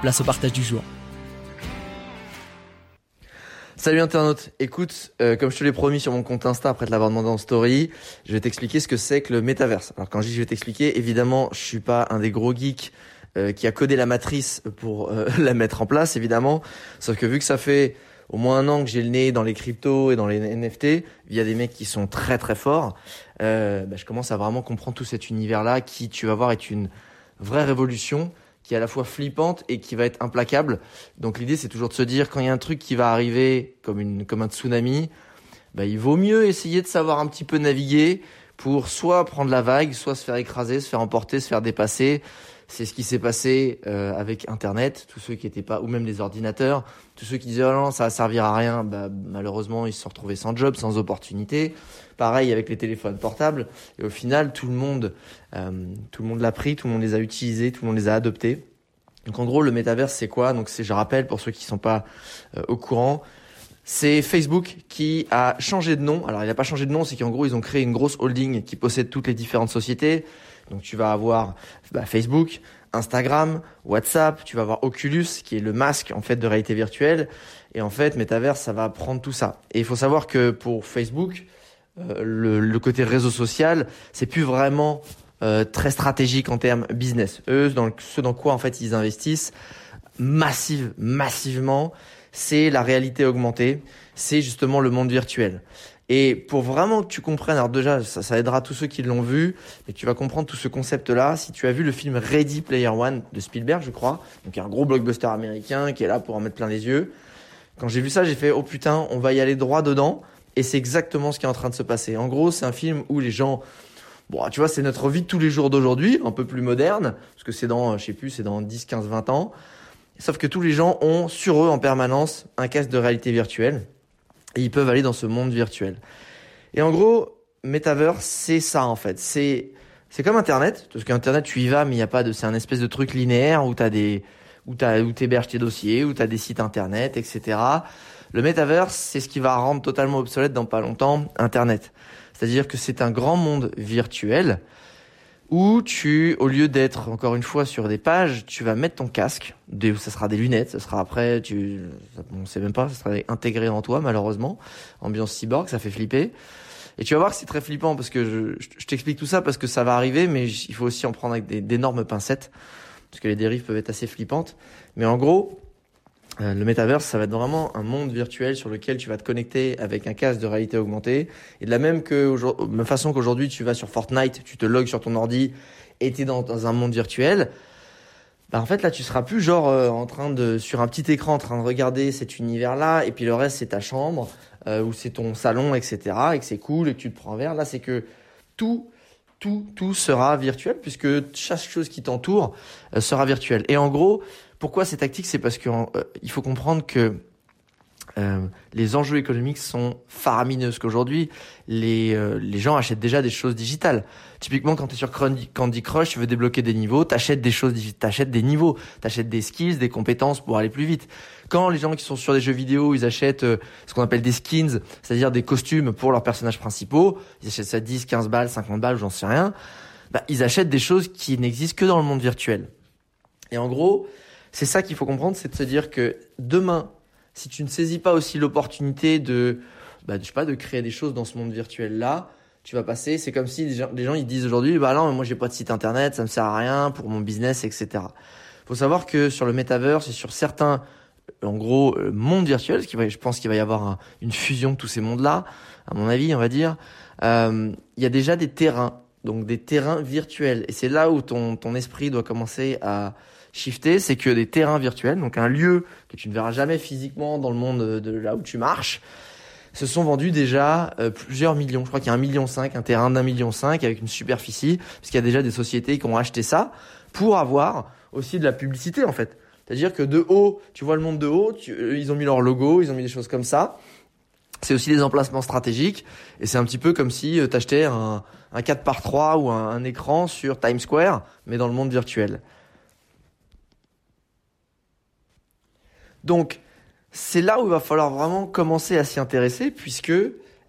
place au partage du jour. Salut internaute, écoute, euh, comme je te l'ai promis sur mon compte Insta après te l'avoir demandé en story, je vais t'expliquer ce que c'est que le métaverse. Alors quand je dis je vais t'expliquer, évidemment, je suis pas un des gros geeks euh, qui a codé la matrice pour euh, la mettre en place, évidemment. Sauf que vu que ça fait au moins un an que j'ai le nez dans les cryptos et dans les NFT, il y a des mecs qui sont très très forts, bah, je commence à vraiment comprendre tout cet univers-là qui, tu vas voir, est une vraie révolution qui est à la fois flippante et qui va être implacable. Donc l'idée c'est toujours de se dire quand il y a un truc qui va arriver comme une comme un tsunami, bah, il vaut mieux essayer de savoir un petit peu naviguer pour soit prendre la vague, soit se faire écraser, se faire emporter, se faire dépasser. C'est ce qui s'est passé euh, avec Internet, tous ceux qui étaient pas, ou même les ordinateurs, tous ceux qui disaient oh non ça va servir à rien, bah, malheureusement ils se sont retrouvés sans job, sans opportunité. Pareil avec les téléphones portables. Et au final tout le monde, euh, tout le monde l'a pris, tout le monde les a utilisés, tout le monde les a adoptés. Donc en gros le métaverse c'est quoi? Donc c'est, je rappelle pour ceux qui sont pas euh, au courant, c'est Facebook qui a changé de nom. Alors il n'a pas changé de nom, c'est qu'en gros ils ont créé une grosse holding qui possède toutes les différentes sociétés. Donc tu vas avoir bah, Facebook, Instagram, WhatsApp, tu vas avoir Oculus qui est le masque en fait de réalité virtuelle. Et en fait, Metaverse, ça va prendre tout ça. Et il faut savoir que pour Facebook, euh, le, côté réseau social, c'est plus vraiment euh, très stratégique en termes business. Eux, dans ce dans quoi en fait ils investissent massive, massivement, c'est la réalité augmentée, c'est justement le monde virtuel. Et pour vraiment que tu comprennes, alors déjà, ça, ça aidera tous ceux qui l'ont vu, et tu vas comprendre tout ce concept-là. Si tu as vu le film Ready Player One de Spielberg, je crois, donc un gros blockbuster américain qui est là pour en mettre plein les yeux. Quand j'ai vu ça, j'ai fait, oh putain, on va y aller droit dedans. Et c'est exactement ce qui est en train de se passer. En gros, c'est un film où les gens, bon, tu vois, c'est notre vie de tous les jours d'aujourd'hui, un peu plus moderne, parce que c'est dans, je sais plus, c'est dans 10, 15, 20 ans. Sauf que tous les gens ont sur eux en permanence un casque de réalité virtuelle et ils peuvent aller dans ce monde virtuel. Et en gros, Metaverse, c'est ça en fait. C'est c'est comme Internet, parce qu'Internet tu y vas, mais il y a pas de, c'est un espèce de truc linéaire où t'as des, où t'as, où t'héberges tes dossiers, où t'as des sites Internet, etc. Le Metaverse, c'est ce qui va rendre totalement obsolète dans pas longtemps Internet. C'est-à-dire que c'est un grand monde virtuel où tu, au lieu d'être encore une fois sur des pages, tu vas mettre ton casque, des, ça sera des lunettes, ça sera après, tu, on sait même pas, ça sera intégré en toi malheureusement, ambiance cyborg, ça fait flipper. Et tu vas voir que c'est très flippant parce que je, je t'explique tout ça parce que ça va arriver, mais il faut aussi en prendre avec d'énormes pincettes parce que les dérives peuvent être assez flippantes. Mais en gros, le metaverse, ça va être vraiment un monde virtuel sur lequel tu vas te connecter avec un casque de réalité augmentée. Et de la même, que, même façon qu'aujourd'hui, tu vas sur Fortnite, tu te logs sur ton ordi et tu es dans, un monde virtuel. Bah en fait là tu seras plus genre euh, en train de sur un petit écran en train de regarder cet univers là et puis le reste c'est ta chambre euh, ou c'est ton salon etc et que c'est cool et que tu te prends un verre là c'est que tout tout tout sera virtuel puisque chaque chose qui t'entoure sera virtuelle et en gros pourquoi c'est tactique C'est parce qu'il euh, faut comprendre que euh, les enjeux économiques sont faramineux. qu'aujourd'hui, les, euh, les gens achètent déjà des choses digitales. Typiquement, quand tu es sur Candy Crush, tu veux débloquer des niveaux, t'achètes des choses, t'achètes des niveaux, t'achètes des skills, des compétences pour aller plus vite. Quand les gens qui sont sur des jeux vidéo, ils achètent ce qu'on appelle des skins, c'est-à-dire des costumes pour leurs personnages principaux, ils achètent ça 10, 15 balles, 50 balles, j'en sais rien, bah, ils achètent des choses qui n'existent que dans le monde virtuel. Et en gros, c'est ça qu'il faut comprendre, c'est de se dire que demain, si tu ne saisis pas aussi l'opportunité de, bah, je sais pas, de créer des choses dans ce monde virtuel là, tu vas passer, c'est comme si les gens, les gens ils disent aujourd'hui, bah non, moi j'ai pas de site internet, ça me sert à rien pour mon business, etc. Faut savoir que sur le metaverse et sur certains, en gros, euh, mondes virtuels, qui va, je pense qu'il va y avoir un- une fusion de tous ces mondes-là, à mon avis, on va dire, euh, il y a déjà des terrains, donc des terrains virtuels. Et c'est là où ton, ton esprit doit commencer à shifter, c'est que des terrains virtuels, donc un lieu que tu ne verras jamais physiquement dans le monde de là où tu marches, se sont vendus déjà euh, plusieurs millions. Je crois qu'il y a un million cinq, un terrain d'un million cinq avec une superficie, parce qu'il y a déjà des sociétés qui ont acheté ça pour avoir aussi de la publicité en fait. C'est-à-dire que de haut, tu vois le monde de haut, euh, ils ont mis leur logo, ils ont mis des choses comme ça. C'est aussi des emplacements stratégiques et c'est un petit peu comme si tu achetais un, un 4 par 3 ou un écran sur Times Square, mais dans le monde virtuel. Donc, c'est là où il va falloir vraiment commencer à s'y intéresser puisque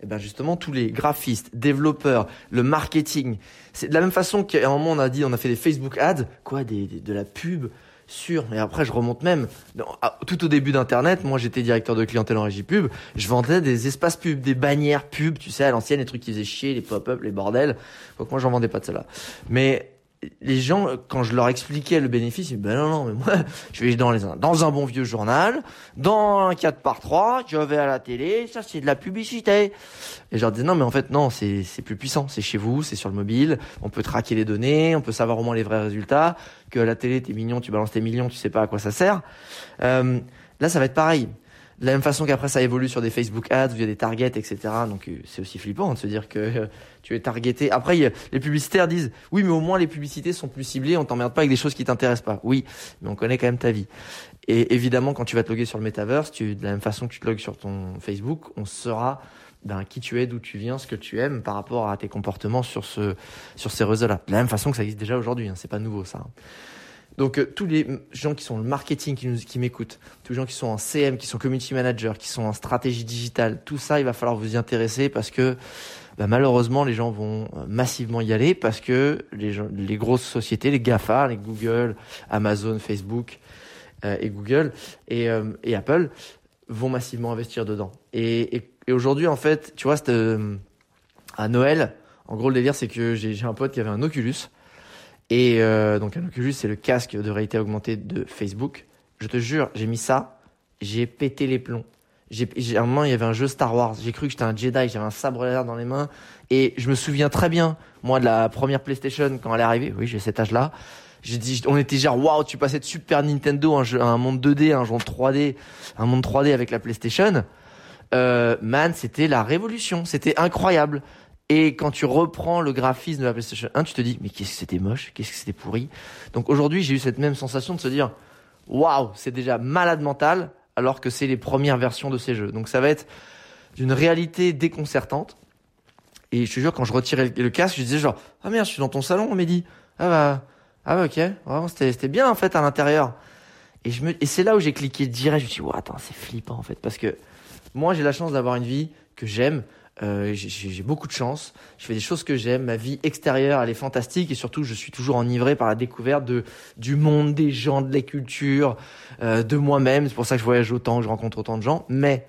eh ben justement tous les graphistes, développeurs, le marketing, c'est de la même façon qu'à un moment on a dit on a fait des Facebook ads, quoi des, de la pub sur et après je remonte même tout au début d'internet, moi j'étais directeur de clientèle en régie pub, je vendais des espaces pub, des bannières pub, tu sais à l'ancienne les trucs qui faisaient chier, les pop-up, les bordels. Donc moi j'en vendais pas de cela. Mais les gens, quand je leur expliquais le bénéfice, ils me disaient, ben non, non, mais moi, je vais dans, les, dans un bon vieux journal, dans un 4 par 3 je vais à la télé, ça c'est de la publicité. Et je leur disais, non, mais en fait, non, c'est, plus puissant, c'est chez vous, c'est sur le mobile, on peut traquer les données, on peut savoir au moins les vrais résultats, que la télé, t'es mignon, tu balances tes millions, tu sais pas à quoi ça sert. Euh, là, ça va être pareil. De la même façon qu'après ça évolue sur des Facebook ads, via des targets, etc. Donc euh, c'est aussi flippant de se dire que euh, tu es targeté. Après, les publicitaires disent oui, mais au moins les publicités sont plus ciblées, on t'emmerde pas avec des choses qui t'intéressent pas. Oui, mais on connaît quand même ta vie. Et évidemment, quand tu vas te loguer sur le metaverse, tu, de la même façon que tu te logues sur ton Facebook, on saura ben, qui tu es, d'où tu viens, ce que tu aimes par rapport à tes comportements sur ce sur ces réseaux-là. De la même façon que ça existe déjà aujourd'hui, hein, c'est pas nouveau ça. Donc euh, tous les gens qui sont le marketing qui qui m'écoutent, tous les gens qui sont en CM, qui sont community managers, qui sont en stratégie digitale, tout ça, il va falloir vous y intéresser parce que bah, malheureusement les gens vont euh, massivement y aller parce que les grosses sociétés, les Gafa, les Google, Amazon, Facebook euh, et Google et, Apple vont massivement investir dedans. Et, aujourd'hui en fait, tu vois, à Noël, en gros le délire c'est que j'ai un pote qui avait un Oculus. Et euh, donc un Oculus, c'est le casque de réalité augmentée de Facebook. Je te jure, j'ai mis ça, j'ai pété les plombs. J'ai, à un moment, il y avait un jeu Star Wars. J'ai cru que j'étais un Jedi, j'avais un sabre laser dans les mains. Et je me souviens très bien, moi, de la première PlayStation quand elle est arrivée. Oui, j'ai cet âge-là. J'ai dit, on était genre, waouh, tu passais de Super Nintendo, un, jeu, un monde 2D, un jeu 3D, un monde 3D avec la PlayStation. Euh, man, c'était la révolution. C'était incroyable. Et quand tu reprends le graphisme de la PlayStation 1, tu te dis, mais qu'est-ce que c'était moche, qu'est-ce que c'était pourri. Donc aujourd'hui, j'ai eu cette même sensation de se dire, waouh, c'est déjà malade mental, alors que c'est les premières versions de ces jeux. Donc ça va être d'une réalité déconcertante. Et je te jure, quand je retirais le, casque, je disais genre, ah merde, je suis dans ton salon, dit. Ah bah, ah bah ok, vraiment, c'était, bien en fait à l'intérieur. Et me, et c'est là où j'ai cliqué direct, je me suis dit, ouais, attends, c'est flippant en fait, parce que moi j'ai la chance d'avoir une vie que j'aime, euh, j'ai- beaucoup de chance, je fais des choses que j'aime, ma vie extérieure elle est fantastique et surtout je suis toujours enivré par la découverte de du monde, des gens, de la culture, euh, de moi-même. C'est pour ça que je voyage autant, que je rencontre autant de gens. Mais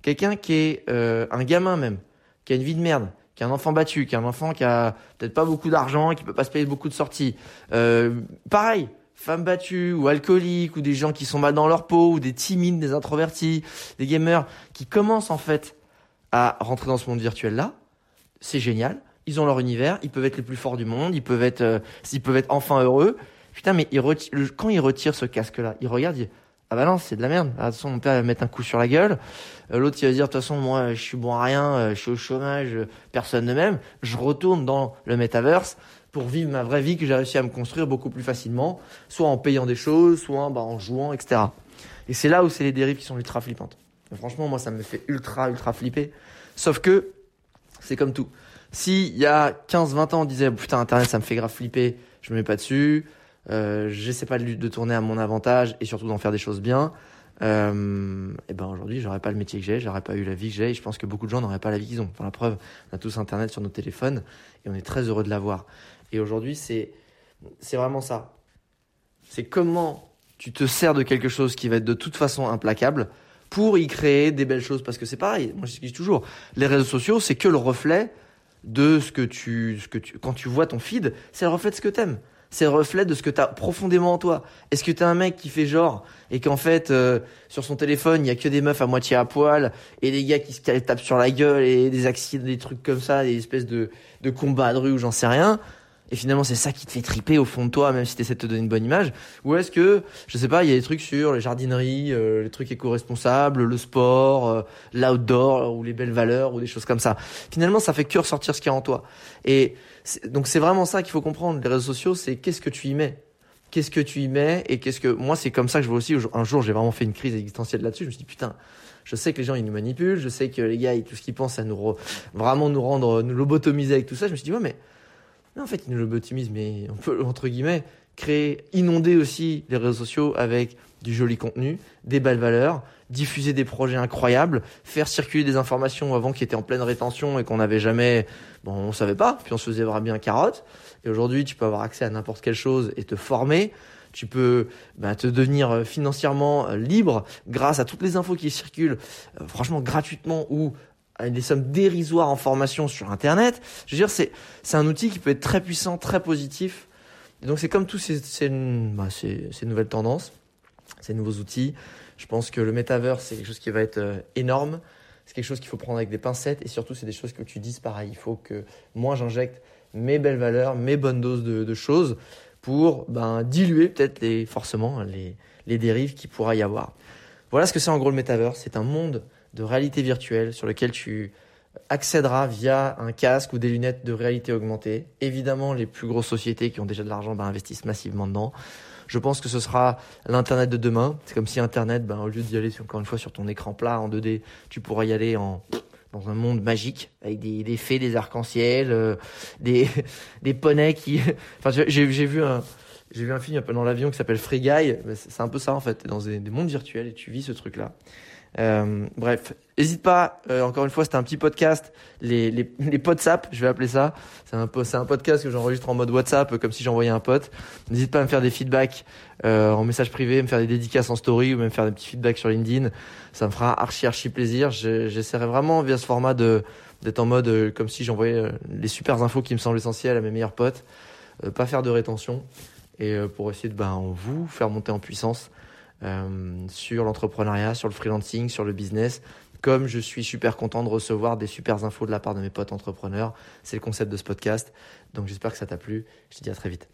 quelqu'un qui est euh, un gamin même, qui a une vie de merde, qui a un enfant battu, qui a un enfant qui a peut-être pas beaucoup d'argent, qui peut pas se payer beaucoup de sorties, pareil. Femmes battues ou alcooliques ou des gens qui sont mal dans leur peau ou des timides, des introvertis, des gamers qui commencent en fait à rentrer dans ce monde virtuel là, c'est génial. Ils ont leur univers, ils peuvent être les plus forts du monde, ils peuvent être, euh, ils peuvent être enfin heureux. Putain, mais ils quand ils retirent ce casque-là, ils regardent, ils ah bah non, c'est de la merde. Ah, De toute façon, mon père va me mettre un coup sur la gueule. Euh, L'autre, il va dire, de toute façon, moi, je suis bon à rien, euh, je suis au chômage, euh, personne ne m'aime. Je retourne dans le metaverse pour vivre ma vraie vie que j'ai réussi à me construire beaucoup plus facilement, soit en payant des choses, soit bah, en jouant, etc. Et c'est là où c'est les dérives qui sont ultra flippantes. Franchement, moi, ça me fait ultra, ultra flipper. Sauf que, c'est comme tout. Si il y a 15-20 ans, on disait putain Internet ça me fait grave flipper, je me mets pas dessus, euh, j'essaie pas de, tourner à mon avantage et surtout d'en faire des choses bien. Euh, et ben aujourd'hui j'aurais pas le métier que j'ai, j'aurais pas eu la vie que j'ai et je pense que beaucoup de gens n'auraient pas la vie qu'ils ont. Enfin la preuve, on a tous Internet sur nos téléphones et on est très heureux de l'avoir. Et aujourd'hui c'est c'est vraiment ça. C'est comment tu te sers de quelque chose qui va être de toute façon implacable pour y créer des belles choses parce que c'est pareil. Moi je dis toujours, les réseaux sociaux c'est que le reflet de ce que tu, ce que tu, quand tu vois ton feed, c'est le reflet de ce que t'aimes. C'est le reflet de ce que t'as profondément en toi. Est-ce que t'es un mec qui fait genre et qu'en fait euh, sur son téléphone il y a que des meufs à moitié à poil et des gars qui se tapent sur la gueule et des accidents, des trucs comme ça, des espèces de de combats de rue ou j'en sais rien et finalement c'est ça qui te fait triper au fond de toi même si tu essaies de te donner une bonne image. Ou est-ce que je sais pas il y a des trucs sur les jardineries euh, les trucs éco-responsables le sport euh, l'outdoor ou les belles valeurs ou des choses comme ça. Finalement ça fait que ressortir ce qu'il y a en toi. Et donc c'est vraiment ça qu'il faut comprendre. Les réseaux sociaux c'est qu'est-ce que tu y mets? Qu'est-ce que tu y mets? Et qu'est-ce que moi c'est comme ça que je vois aussi. Un jour j'ai vraiment fait une crise existentielle là-dessus. Je me suis dit putain je sais que les gens ils nous manipulent. Je sais que les gars tout ce qu'ils pensent à nous vraiment nous rendre nous lobotomiser avec tout ça. Je me suis dit ouais mais mais en fait, ils nous lobotomisent, mais on peut, entre guillemets, créer, inonder aussi les réseaux sociaux avec du joli contenu, des belles valeurs, diffuser des projets incroyables, faire circuler des informations avant qui étaient en pleine rétention et qu'on n'avait jamais, bon, on savait pas, puis on se faisait vraiment bien carotte. Et aujourd'hui, tu peux avoir accès à n'importe quelle chose et te former. Tu peux bah, te devenir euh, financièrement euh, libre grâce à toutes les infos qui circulent, euh, franchement gratuitement ou des sommes dérisoires en formation sur Internet. Je veux dire, c'est, c'est un outil qui peut être très puissant, très positif. Donc c'est comme tous bah, ces, ces, nouvelles tendances, ces nouveaux outils. Je pense que le metaverse, c'est quelque chose qui va être euh, énorme. C'est quelque chose qu'il faut prendre avec des pincettes. Et surtout, c'est des choses que tu dises pareil. Il faut que moi, j'injecte mes belles valeurs, mes bonnes doses de, de choses pour ben, diluer peut-être les, forcément les, les dérives qu'il pourra y avoir. Voilà ce que c'est en gros le metaverse. C'est un monde de réalité virtuelle sur lequel tu accéderas via un casque ou des lunettes de réalité augmentée. Évidemment, les plus grosses sociétés qui ont déjà de l'argent ben, investissent massivement dedans. Je pense que ce sera l'Internet de demain. C'est comme si Internet, ben, au lieu d'y aller encore une fois sur ton écran plat en 2D, tu pourras y aller en dans un monde magique avec des, des fées, des arcs-en-ciel, euh, des des poneys qui. enfin, j'ai vu un j'ai vu un film dans l'avion qui s'appelle Free Guy. C'est un peu ça en fait. dans des, des mondes virtuels et tu vis ce truc là. Euh, bref, n'hésite pas. Euh, encore une fois, c'était un petit podcast, les les les WhatsApp, je vais appeler ça. C'est un c'est un podcast que j'enregistre en mode WhatsApp, comme si j'envoyais un pote. N'hésite pas à me faire des feedbacks euh, en message privé, me faire des dédicaces en story ou même faire des petits feedbacks sur LinkedIn. Ça me fera archi archi plaisir. J'essaierai vraiment via ce format d'être en mode euh, comme si j'envoyais euh, les super infos qui me semblent essentielles à mes meilleurs potes. pas faire de rétention et pour essayer de ben vous faire monter en puissance euh, sur l'entrepreneuriat, sur le freelancing, sur le business. Comme je suis super content de recevoir des super infos de la part de mes potes entrepreneurs, c'est le concept de ce podcast. Donc j'espère que ça t'a plu. Je te dis à très vite.